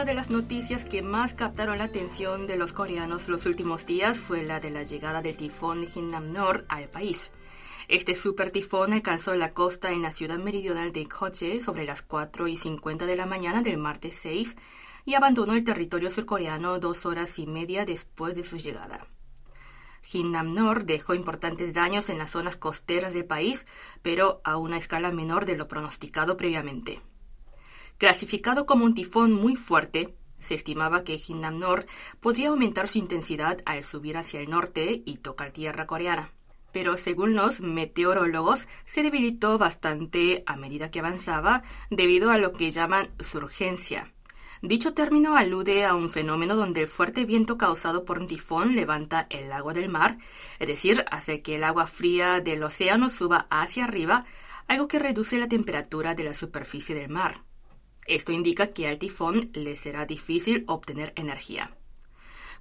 Una de las noticias que más captaron la atención de los coreanos los últimos días fue la de la llegada del tifón Hinnam-nor al país. Este super tifón alcanzó la costa en la ciudad meridional de Koche sobre las 4 y 50 de la mañana del martes 6 y abandonó el territorio surcoreano dos horas y media después de su llegada. Hinnam-nor dejó importantes daños en las zonas costeras del país, pero a una escala menor de lo pronosticado previamente. Clasificado como un tifón muy fuerte, se estimaba que Hinnam-nor podría aumentar su intensidad al subir hacia el norte y tocar tierra coreana. Pero según los meteorólogos, se debilitó bastante a medida que avanzaba debido a lo que llaman surgencia, Dicho término alude a un fenómeno donde el fuerte viento causado por un tifón levanta el agua del mar, es decir, hace que el agua fría del océano suba hacia arriba, algo que reduce la temperatura de la superficie del mar. Esto indica que al tifón le será difícil obtener energía.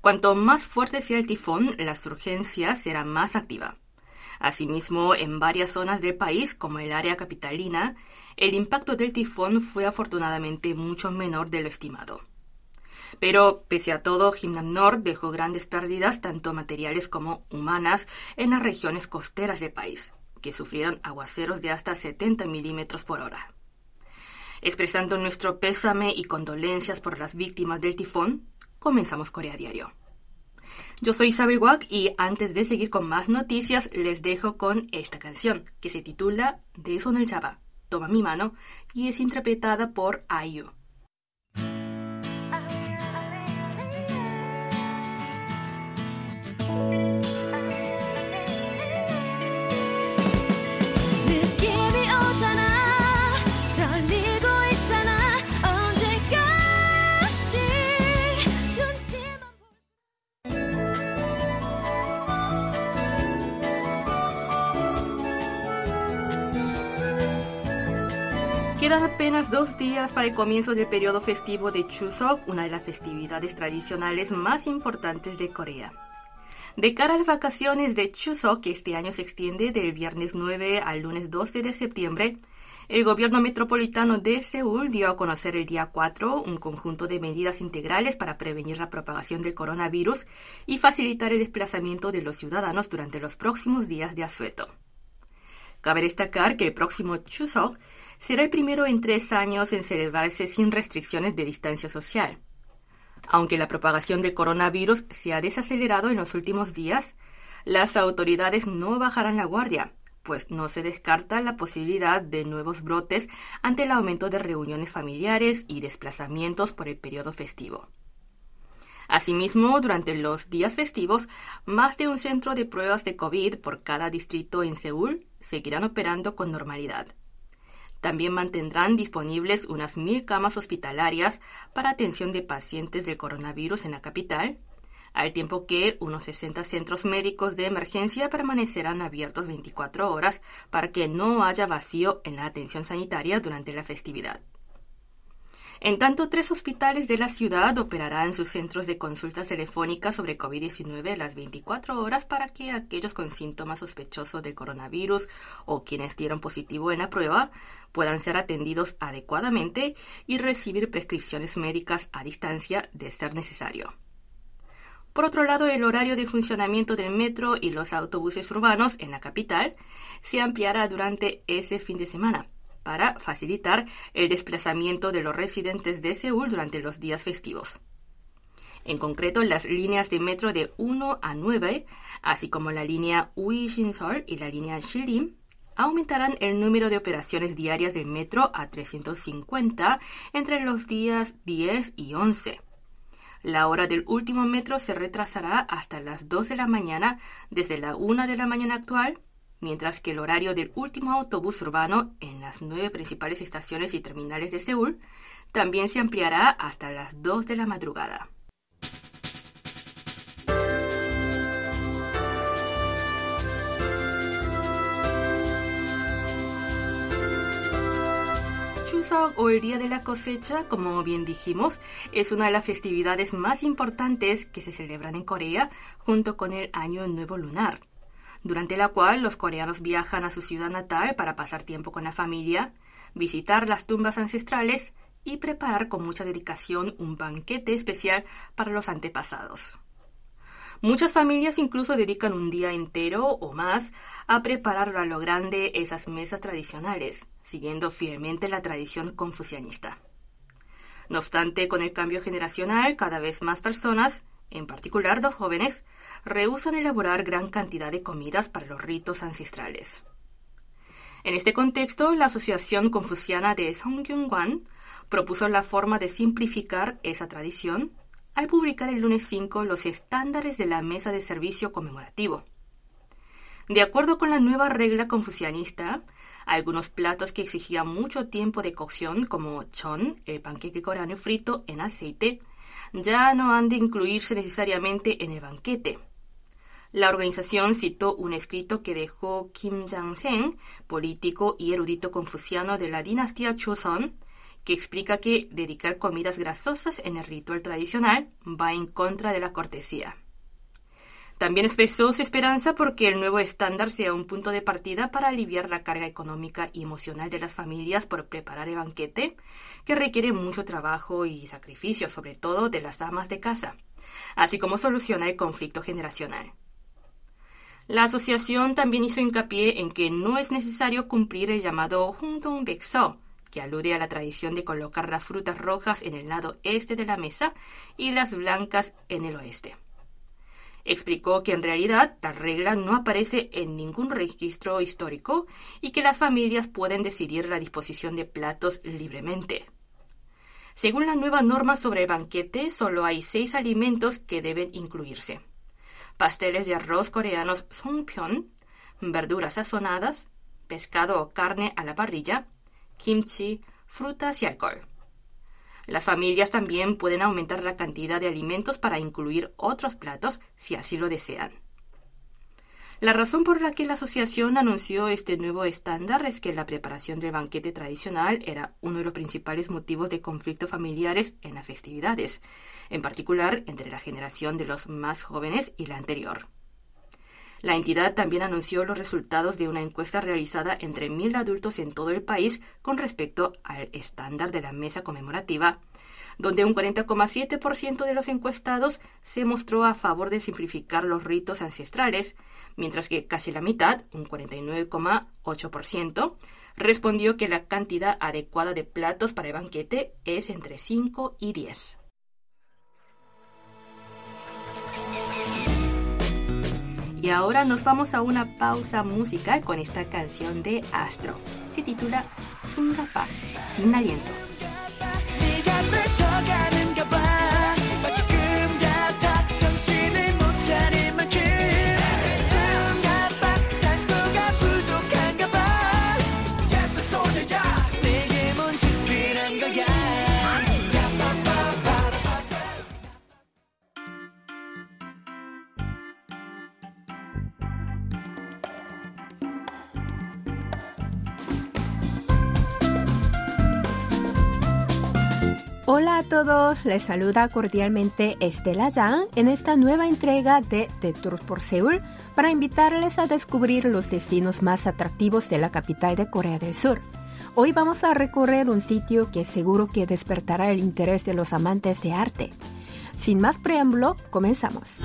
Cuanto más fuerte sea el tifón, la surgencia será más activa. Asimismo, en varias zonas del país, como el área capitalina, el impacto del tifón fue afortunadamente mucho menor de lo estimado. Pero, pese a todo, Nor dejó grandes pérdidas, tanto materiales como humanas, en las regiones costeras del país, que sufrieron aguaceros de hasta 70 milímetros por hora. Expresando nuestro pésame y condolencias por las víctimas del tifón, comenzamos Corea Diario. Yo soy Isabel Wack y antes de seguir con más noticias les dejo con esta canción que se titula De eso el Chava toma mi mano y es interpretada por Ayu. Apenas dos días para el comienzo del periodo festivo de Chuseok, una de las festividades tradicionales más importantes de Corea. De cara a las vacaciones de Chuseok, que este año se extiende del viernes 9 al lunes 12 de septiembre, el gobierno metropolitano de Seúl dio a conocer el día 4 un conjunto de medidas integrales para prevenir la propagación del coronavirus y facilitar el desplazamiento de los ciudadanos durante los próximos días de asueto. Cabe destacar que el próximo Chuseok será el primero en tres años en celebrarse sin restricciones de distancia social. Aunque la propagación del coronavirus se ha desacelerado en los últimos días, las autoridades no bajarán la guardia, pues no se descarta la posibilidad de nuevos brotes ante el aumento de reuniones familiares y desplazamientos por el periodo festivo. Asimismo, durante los días festivos, más de un centro de pruebas de COVID por cada distrito en Seúl seguirán operando con normalidad. También mantendrán disponibles unas mil camas hospitalarias para atención de pacientes del coronavirus en la capital, al tiempo que unos 60 centros médicos de emergencia permanecerán abiertos 24 horas para que no haya vacío en la atención sanitaria durante la festividad. En tanto, tres hospitales de la ciudad operarán sus centros de consultas telefónicas sobre COVID-19 las 24 horas para que aquellos con síntomas sospechosos del coronavirus o quienes dieron positivo en la prueba puedan ser atendidos adecuadamente y recibir prescripciones médicas a distancia de ser necesario. Por otro lado, el horario de funcionamiento del metro y los autobuses urbanos en la capital se ampliará durante ese fin de semana para facilitar el desplazamiento de los residentes de Seúl durante los días festivos. En concreto, las líneas de metro de 1 a 9, así como la línea Ui-Shinsol y la línea Shilim, aumentarán el número de operaciones diarias del metro a 350 entre los días 10 y 11. La hora del último metro se retrasará hasta las 2 de la mañana desde la 1 de la mañana actual mientras que el horario del último autobús urbano en las nueve principales estaciones y terminales de Seúl también se ampliará hasta las 2 de la madrugada. Chuseok o el Día de la Cosecha, como bien dijimos, es una de las festividades más importantes que se celebran en Corea junto con el Año Nuevo Lunar durante la cual los coreanos viajan a su ciudad natal para pasar tiempo con la familia, visitar las tumbas ancestrales y preparar con mucha dedicación un banquete especial para los antepasados. Muchas familias incluso dedican un día entero o más a preparar a lo grande esas mesas tradicionales, siguiendo fielmente la tradición confucianista. No obstante, con el cambio generacional, cada vez más personas, en particular los jóvenes, rehusan elaborar gran cantidad de comidas para los ritos ancestrales. En este contexto, la Asociación Confuciana de Songgyungwan propuso la forma de simplificar esa tradición al publicar el lunes 5 los estándares de la mesa de servicio conmemorativo. De acuerdo con la nueva regla confucianista, algunos platos que exigían mucho tiempo de cocción, como chon, el panqueque coreano frito en aceite, ya no han de incluirse necesariamente en el banquete. La organización citó un escrito que dejó Kim Jang-sen, político y erudito confuciano de la dinastía Choson, que explica que dedicar comidas grasosas en el ritual tradicional va en contra de la cortesía. También expresó su esperanza porque el nuevo estándar sea un punto de partida para aliviar la carga económica y emocional de las familias por preparar el banquete, que requiere mucho trabajo y sacrificio, sobre todo de las damas de casa, así como solucionar el conflicto generacional. La asociación también hizo hincapié en que no es necesario cumplir el llamado Hundong Bekso, que alude a la tradición de colocar las frutas rojas en el lado este de la mesa y las blancas en el oeste. Explicó que en realidad tal regla no aparece en ningún registro histórico y que las familias pueden decidir la disposición de platos libremente. Según la nueva norma sobre el banquete, solo hay seis alimentos que deben incluirse. Pasteles de arroz coreanos songpyeon, verduras sazonadas, pescado o carne a la parrilla, kimchi, frutas y alcohol. Las familias también pueden aumentar la cantidad de alimentos para incluir otros platos si así lo desean. La razón por la que la asociación anunció este nuevo estándar es que la preparación del banquete tradicional era uno de los principales motivos de conflictos familiares en las festividades, en particular entre la generación de los más jóvenes y la anterior. La entidad también anunció los resultados de una encuesta realizada entre mil adultos en todo el país con respecto al estándar de la mesa conmemorativa, donde un 40,7% de los encuestados se mostró a favor de simplificar los ritos ancestrales, mientras que casi la mitad, un 49,8%, respondió que la cantidad adecuada de platos para el banquete es entre 5 y 10. Y ahora nos vamos a una pausa musical con esta canción de Astro. Se titula Sungapa, sin aliento. Todos, les saluda cordialmente Estela Yang en esta nueva entrega de The Tour por Seúl para invitarles a descubrir los destinos más atractivos de la capital de Corea del Sur. Hoy vamos a recorrer un sitio que seguro que despertará el interés de los amantes de arte. Sin más preámbulo, comenzamos.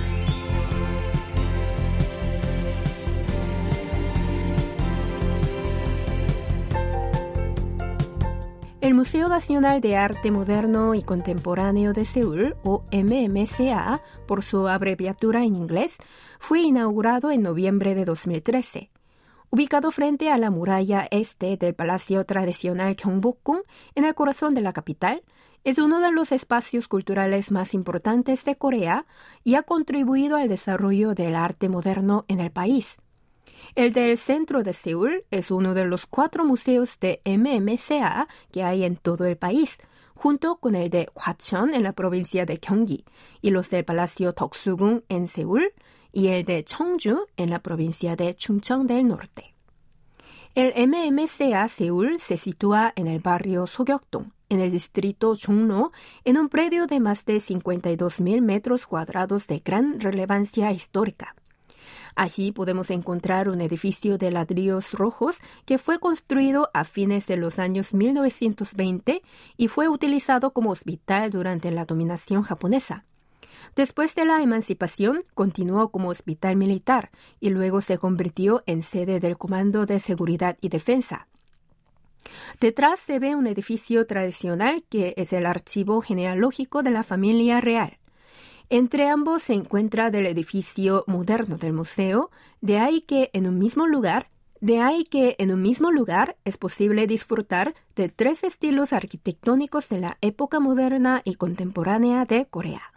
El Museo Nacional de Arte Moderno y Contemporáneo de Seúl, o MMCA, por su abreviatura en inglés, fue inaugurado en noviembre de 2013. Ubicado frente a la muralla este del Palacio Tradicional Gyeongbokgung, en el corazón de la capital, es uno de los espacios culturales más importantes de Corea y ha contribuido al desarrollo del arte moderno en el país. El del centro de Seúl es uno de los cuatro museos de MMCA que hay en todo el país, junto con el de Hwacheon en la provincia de Gyeonggi y los del Palacio Toksugung en Seúl y el de Cheongju en la provincia de Chungcheong del Norte. El MMCA Seúl se sitúa en el barrio Sogyokdong, en el distrito Chungno, en un predio de más de 52.000 metros cuadrados de gran relevancia histórica. Allí podemos encontrar un edificio de ladrillos rojos que fue construido a fines de los años 1920 y fue utilizado como hospital durante la dominación japonesa. Después de la emancipación, continuó como hospital militar y luego se convirtió en sede del Comando de Seguridad y Defensa. Detrás se ve un edificio tradicional que es el archivo genealógico de la familia real. Entre ambos se encuentra el edificio moderno del museo, de ahí que en un mismo lugar, de ahí que en un mismo lugar es posible disfrutar de tres estilos arquitectónicos de la época moderna y contemporánea de Corea.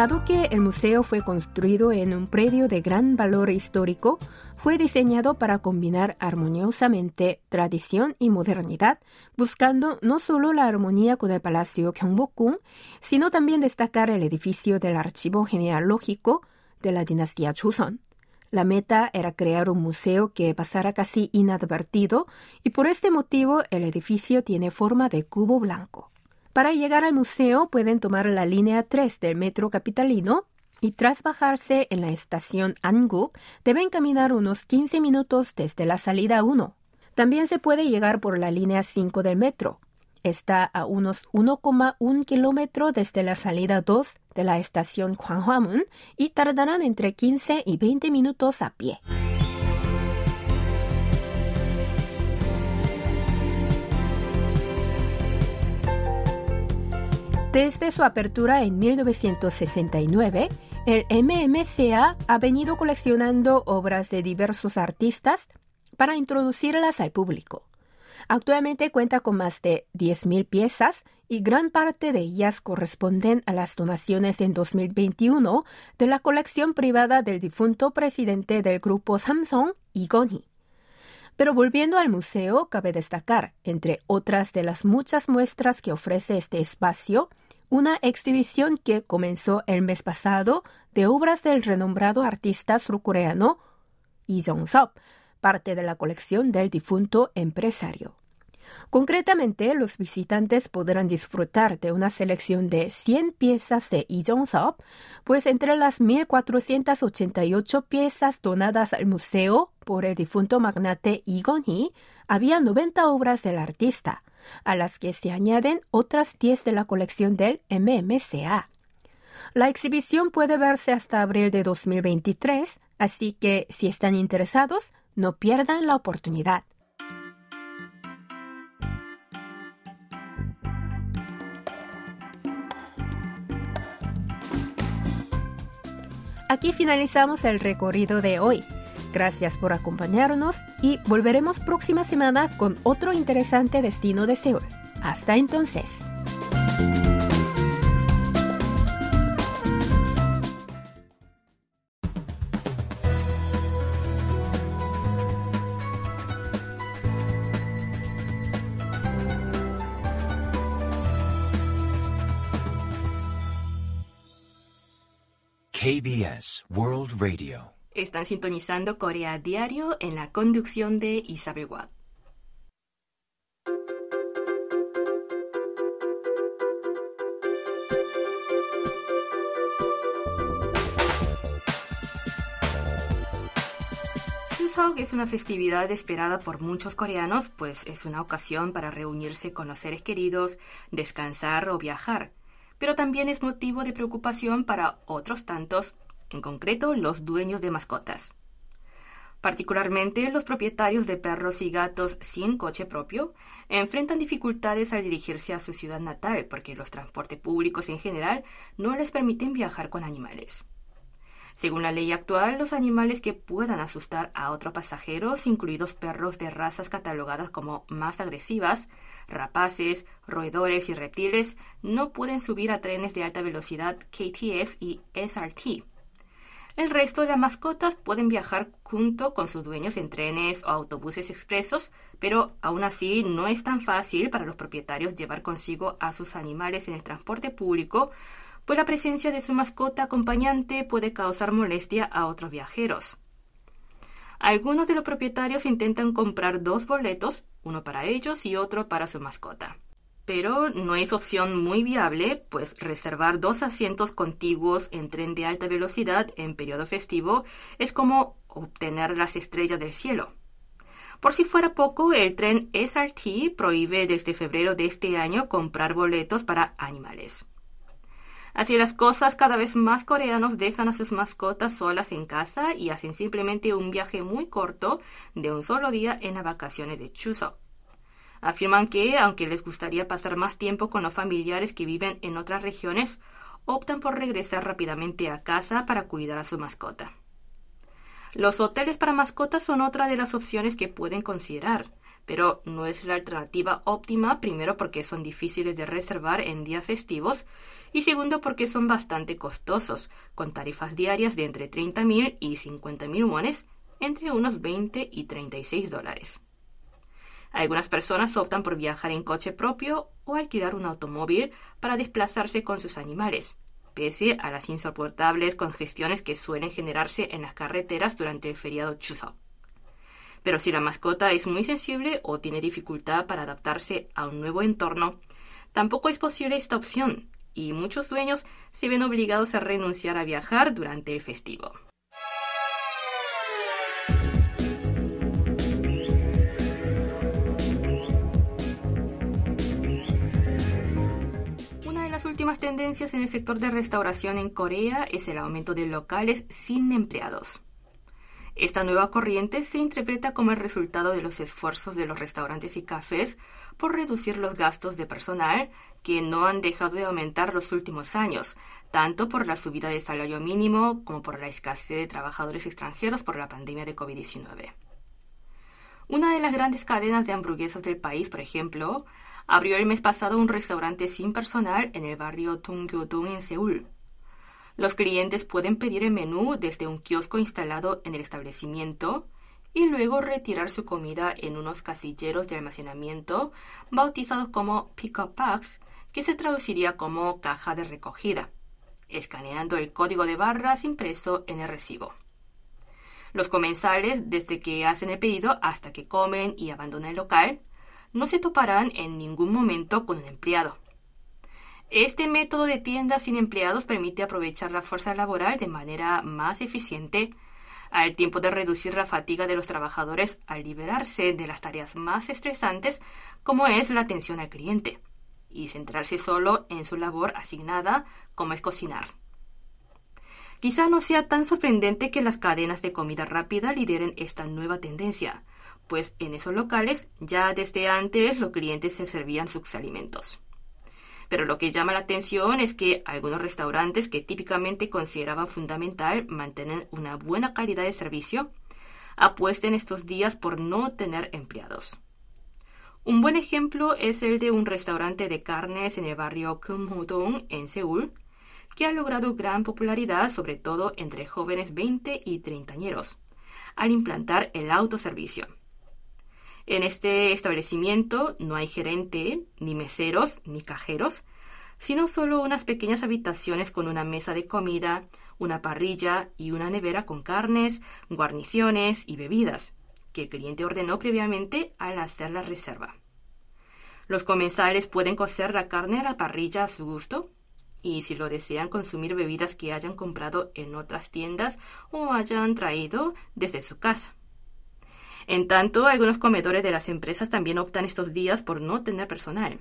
Dado que el museo fue construido en un predio de gran valor histórico, fue diseñado para combinar armoniosamente tradición y modernidad, buscando no solo la armonía con el Palacio Gyeongbokgung, sino también destacar el edificio del archivo genealógico de la dinastía Joseon. La meta era crear un museo que pasara casi inadvertido y por este motivo el edificio tiene forma de cubo blanco. Para llegar al museo pueden tomar la línea 3 del metro capitalino y tras bajarse en la estación Anguk deben caminar unos 15 minutos desde la salida 1. También se puede llegar por la línea 5 del metro. Está a unos 1,1 kilómetros desde la salida 2 de la estación Hwanghamun y tardarán entre 15 y 20 minutos a pie. Desde su apertura en 1969, el MMCA ha venido coleccionando obras de diversos artistas para introducirlas al público. Actualmente cuenta con más de 10.000 piezas y gran parte de ellas corresponden a las donaciones en 2021 de la colección privada del difunto presidente del grupo Samsung, Igoni. Pero volviendo al museo, cabe destacar, entre otras de las muchas muestras que ofrece este espacio, una exhibición que comenzó el mes pasado de obras del renombrado artista surcoreano Lee Jong-sop, parte de la colección del difunto empresario. Concretamente, los visitantes podrán disfrutar de una selección de 100 piezas de Lee Jong-sop, pues entre las 1.488 piezas donadas al museo por el difunto magnate Lee Gon-hee, había 90 obras del artista, a las que se añaden otras 10 de la colección del MMCA. La exhibición puede verse hasta abril de 2023, así que si están interesados, no pierdan la oportunidad. Aquí finalizamos el recorrido de hoy. Gracias por acompañarnos y volveremos próxima semana con otro interesante destino de Seúl. Hasta entonces. KBS World Radio están sintonizando Corea Diario en la conducción de Isabel Watt. Chuseok es una festividad esperada por muchos coreanos, pues es una ocasión para reunirse con los seres queridos, descansar o viajar. Pero también es motivo de preocupación para otros tantos en concreto los dueños de mascotas. Particularmente los propietarios de perros y gatos sin coche propio enfrentan dificultades al dirigirse a su ciudad natal porque los transportes públicos en general no les permiten viajar con animales. Según la ley actual, los animales que puedan asustar a otros pasajeros, incluidos perros de razas catalogadas como más agresivas, rapaces, roedores y reptiles, no pueden subir a trenes de alta velocidad KTX y SRT el resto de las mascotas pueden viajar junto con sus dueños en trenes o autobuses expresos, pero aún así no es tan fácil para los propietarios llevar consigo a sus animales en el transporte público, pues la presencia de su mascota acompañante puede causar molestia a otros viajeros. Algunos de los propietarios intentan comprar dos boletos, uno para ellos y otro para su mascota pero no es opción muy viable, pues reservar dos asientos contiguos en tren de alta velocidad en periodo festivo es como obtener las estrellas del cielo. Por si fuera poco, el tren SRT prohíbe desde febrero de este año comprar boletos para animales. Así las cosas, cada vez más coreanos dejan a sus mascotas solas en casa y hacen simplemente un viaje muy corto de un solo día en las vacaciones de Chuseok. Afirman que, aunque les gustaría pasar más tiempo con los familiares que viven en otras regiones, optan por regresar rápidamente a casa para cuidar a su mascota. Los hoteles para mascotas son otra de las opciones que pueden considerar, pero no es la alternativa óptima, primero porque son difíciles de reservar en días festivos y segundo porque son bastante costosos, con tarifas diarias de entre 30.000 y 50.000 wones, entre unos 20 y 36 dólares. Algunas personas optan por viajar en coche propio o alquilar un automóvil para desplazarse con sus animales, pese a las insoportables congestiones que suelen generarse en las carreteras durante el feriado Chuseok. Pero si la mascota es muy sensible o tiene dificultad para adaptarse a un nuevo entorno, tampoco es posible esta opción, y muchos dueños se ven obligados a renunciar a viajar durante el festivo. últimas tendencias en el sector de restauración en Corea es el aumento de locales sin empleados. Esta nueva corriente se interpreta como el resultado de los esfuerzos de los restaurantes y cafés por reducir los gastos de personal que no han dejado de aumentar los últimos años, tanto por la subida del salario mínimo como por la escasez de trabajadores extranjeros por la pandemia de COVID-19. Una de las grandes cadenas de hamburguesas del país, por ejemplo, abrió el mes pasado un restaurante sin personal en el barrio Tungyodong en Seúl. Los clientes pueden pedir el menú desde un kiosco instalado en el establecimiento y luego retirar su comida en unos casilleros de almacenamiento bautizados como pick-up packs, que se traduciría como caja de recogida, escaneando el código de barras impreso en el recibo. Los comensales, desde que hacen el pedido hasta que comen y abandonan el local, no se toparán en ningún momento con un empleado. Este método de tiendas sin empleados permite aprovechar la fuerza laboral de manera más eficiente, al tiempo de reducir la fatiga de los trabajadores al liberarse de las tareas más estresantes como es la atención al cliente, y centrarse solo en su labor asignada como es cocinar. Quizá no sea tan sorprendente que las cadenas de comida rápida lideren esta nueva tendencia, pues en esos locales ya desde antes los clientes se servían sus alimentos. Pero lo que llama la atención es que algunos restaurantes que típicamente consideraban fundamental mantener una buena calidad de servicio, apuesten estos días por no tener empleados. Un buen ejemplo es el de un restaurante de carnes en el barrio Kumhodong en Seúl, que ha logrado gran popularidad sobre todo entre jóvenes 20 y treintañeros, al implantar el autoservicio. En este establecimiento no hay gerente, ni meseros, ni cajeros, sino solo unas pequeñas habitaciones con una mesa de comida, una parrilla y una nevera con carnes, guarniciones y bebidas, que el cliente ordenó previamente al hacer la reserva. Los comensales pueden cocer la carne a la parrilla a su gusto y si lo desean consumir bebidas que hayan comprado en otras tiendas o hayan traído desde su casa. En tanto, algunos comedores de las empresas también optan estos días por no tener personal.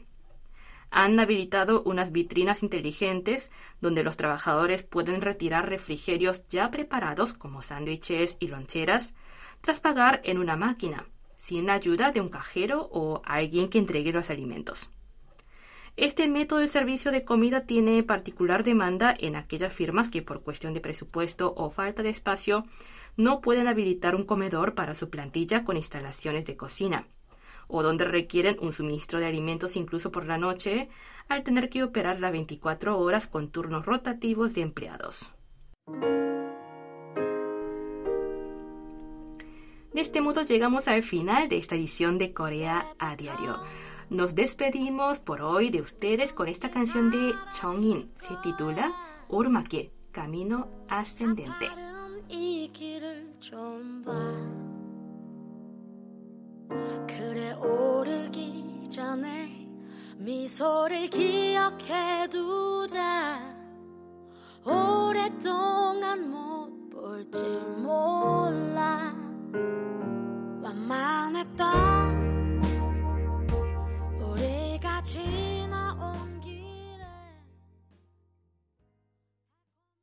Han habilitado unas vitrinas inteligentes donde los trabajadores pueden retirar refrigerios ya preparados como sándwiches y loncheras tras pagar en una máquina, sin ayuda de un cajero o alguien que entregue los alimentos. Este método de servicio de comida tiene particular demanda en aquellas firmas que por cuestión de presupuesto o falta de espacio no pueden habilitar un comedor para su plantilla con instalaciones de cocina, o donde requieren un suministro de alimentos incluso por la noche, al tener que operar las 24 horas con turnos rotativos de empleados. De este modo llegamos al final de esta edición de Corea a Diario. Nos despedimos por hoy de ustedes con esta canción de Chongin. Se titula Urmakie, Camino Ascendente.